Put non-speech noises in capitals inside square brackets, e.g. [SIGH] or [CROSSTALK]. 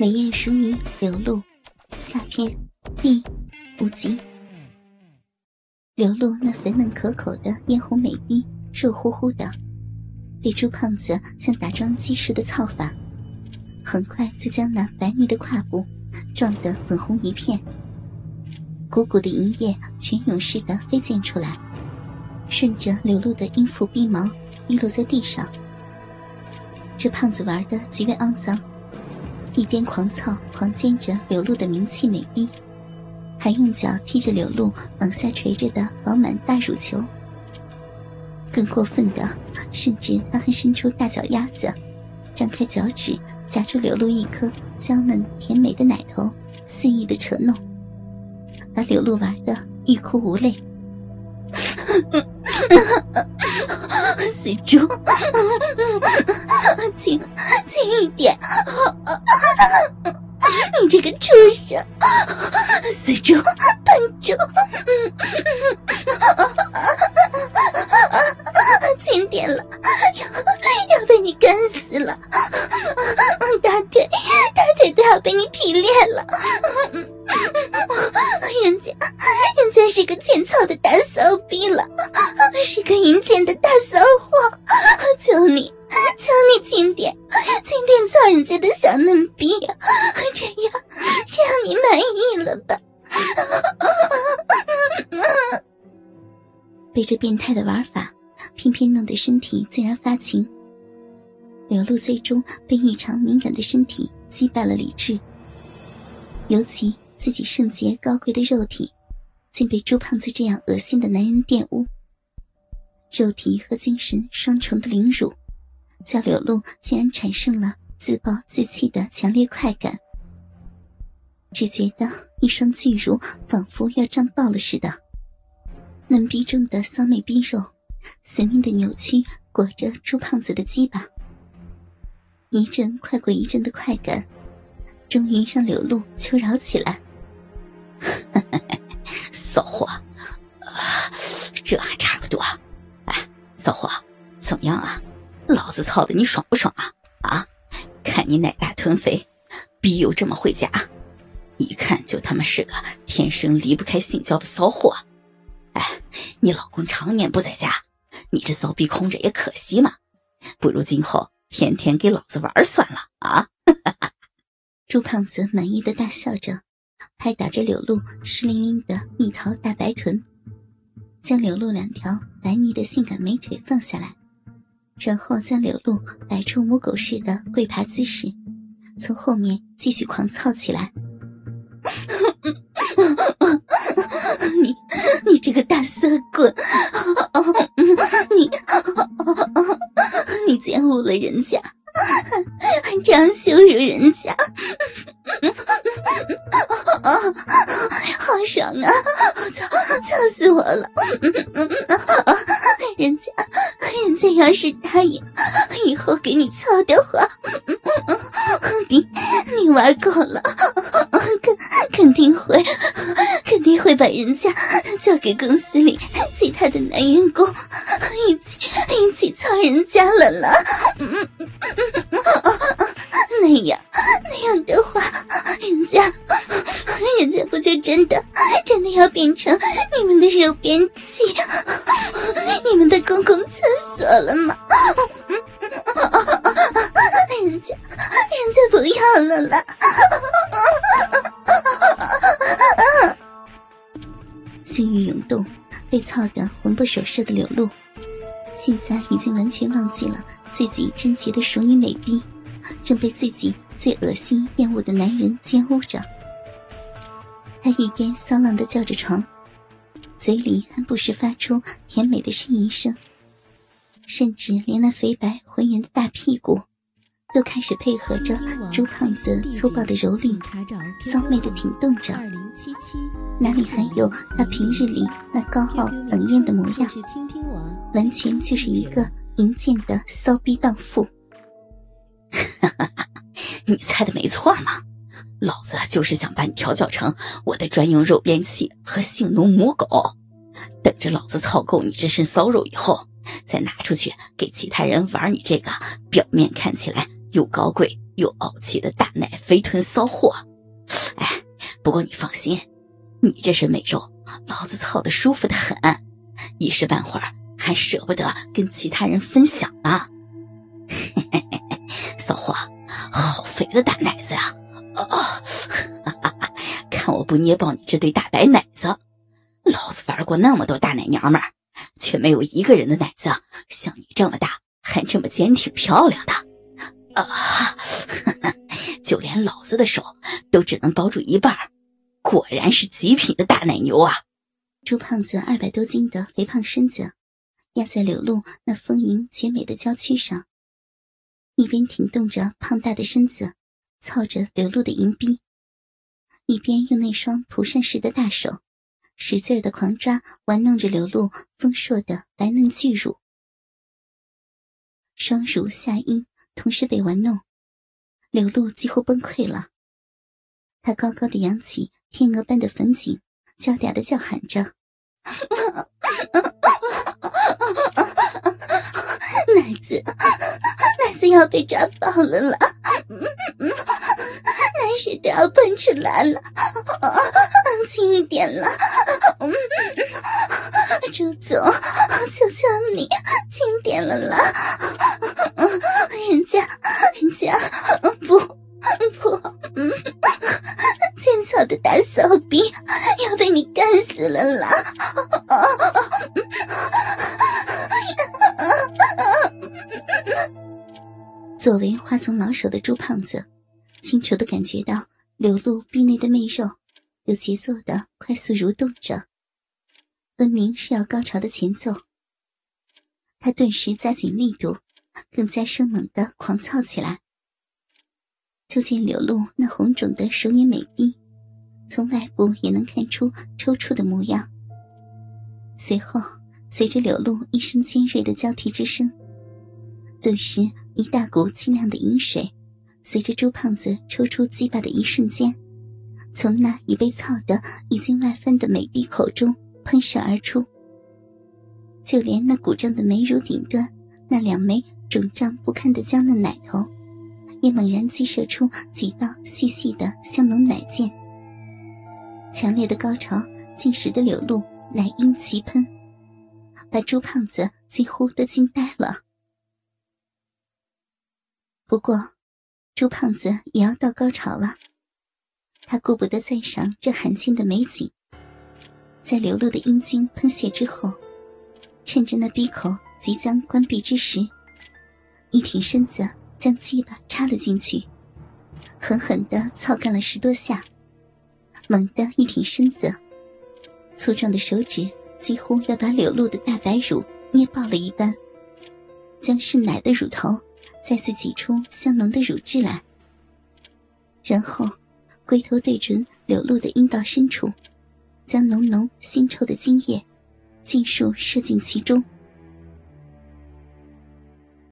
美艳淑女流露，下篇第五集。流露那粉嫩可口的嫣红美臂，肉乎乎的，被朱胖子像打桩机似的操法，很快就将那白腻的胯部撞得粉红一片。鼓鼓的银液泉涌似的飞溅出来，顺着流露的阴腹逼毛滴落在地上。这胖子玩的极为肮脏。一边狂操狂奸着柳露的名气美逼，还用脚踢着柳露往下垂着的饱满大乳球。更过分的，甚至他还伸出大脚丫子，张开脚趾夹住柳露一颗娇嫩甜美的奶头，肆意的扯弄，把柳露玩的欲哭无泪。[LAUGHS] [LAUGHS] 死猪，轻轻一点！你这个畜生，死猪，笨猪，轻点了，要要被你干死了！大腿，大腿都要被你劈裂了！人家，真是个欠操的大骚逼了，是个淫贱的大骚货！求你，求你轻点，轻点操人家的小嫩逼，这样，这样你满意了吧？被这变态的玩法，偏偏弄得身体自然发情。柳露最终被异常敏感的身体击败了理智，尤其。自己圣洁高贵的肉体，竟被朱胖子这样恶心的男人玷污。肉体和精神双重的凌辱，叫柳露竟然产生了自暴自弃的强烈快感。只觉得一双巨乳仿佛要胀爆了似的，嫩逼中的骚媚逼肉，死命的扭曲裹着朱胖子的鸡巴，一阵快过一阵的快感，终于让柳露求饶起来。骚货，这还差不多。哎，骚货，怎么样啊？老子操的你爽不爽啊？啊，看你奶大臀肥，逼又这么会夹，一看就他妈是个天生离不开性交的骚货。哎，你老公常年不在家，你这骚逼空着也可惜嘛。不如今后天天给老子玩算了啊！[LAUGHS] 朱胖子满意的大笑着。拍打着柳露湿淋淋的蜜桃大白臀，将柳露两条白腻的性感美腿放下来，然后将柳露摆出母狗似的跪爬姿势，从后面继续狂操起来。[LAUGHS] 你，你这个大色棍，你，[LAUGHS] [LAUGHS] 你奸污了人家，这样羞辱人家。啊，好爽啊！操，操死我了！人家，人家要是答应以后给你操的话，你你玩够了，肯肯定会，肯定会把人家交给公司里其他的男员工，一起一起操人家了啦！真的真的要变成你们的肉便器，你们的公共厕所了吗？人家人家不要了啦！性欲涌动，被操得魂不守舍的柳露，现在已经完全忘记了自己贞洁的淑女美逼，正被自己最恶心厌恶的男人奸污着。他一边骚浪的叫着床，嘴里还不时发出甜美的呻吟声，甚至连那肥白浑圆的大屁股，都开始配合着朱胖子粗暴的蹂躏，骚媚的挺动着，哪里还有他平日里那高傲冷艳的模样？完全就是一个淫贱的骚逼荡妇。[LAUGHS] 你猜的没错嘛！老子就是想把你调教成我的专用肉鞭器和性奴母狗，等着老子操够你这身骚肉以后，再拿出去给其他人玩你这个表面看起来又高贵又傲气的大奶肥臀骚货。哎，不过你放心，你这身美肉，老子操的舒服的很，一时半会儿还舍不得跟其他人分享呢。[LAUGHS] 嘿嘿嘿嘿，骚货，好肥的大奶！看我不捏爆你这对大白奶子！老子玩过那么多大奶娘们，却没有一个人的奶子像你这么大，还这么坚挺漂亮的。啊，[LAUGHS] 就连老子的手都只能包住一半果然是极品的大奶牛啊！朱胖子二百多斤的肥胖身子压在柳露那丰盈绝美的娇躯上，一边挺动着胖大的身子，操着柳露的银臂，一边用那双蒲扇似的大手。使劲的狂抓玩弄着刘露丰硕的白嫩巨乳，双乳下阴同时被玩弄，刘露几乎崩溃了。她高高的扬起天鹅般的粉颈，娇嗲的叫喊着：“ [LAUGHS] 奶子，奶子要被抓爆了啦！奶水都要喷出来了，轻一点了。”朱总，求求你轻点了啦！人家，人家不不，千草的大骚逼要被你干死了啦！作为花丛老手的朱胖子，清楚的感觉到流露壁内的媚肉有节奏的快速蠕动着。分明是要高潮的前奏，他顿时加紧力度，更加生猛的狂操起来。就见柳露那红肿的熟女美臂，从外部也能看出抽搐的模样。随后，随着柳露一声尖锐的交替之声，顿时一大股清亮的饮水，随着朱胖子抽出鸡巴的一瞬间，从那已被操得已经外翻的美臂口中。喷射而出，就连那鼓胀的美乳顶端，那两枚肿胀不堪的娇嫩奶头，也猛然激射出几道细细的香浓奶箭。强烈的高潮竟使得柳露奶音齐喷，把朱胖子几乎都惊呆了。不过，朱胖子也要到高潮了，他顾不得赞赏这罕见的美景。在流露的阴茎喷泄之后，趁着那闭口即将关闭之时，一挺身子将鸡巴插了进去，狠狠地操干了十多下，猛地一挺身子，粗壮的手指几乎要把柳露的大白乳捏爆了一般，将是奶的乳头再次挤出香浓的乳汁来，然后龟头对准柳露的阴道深处。将浓浓腥臭的精液尽数射进其中。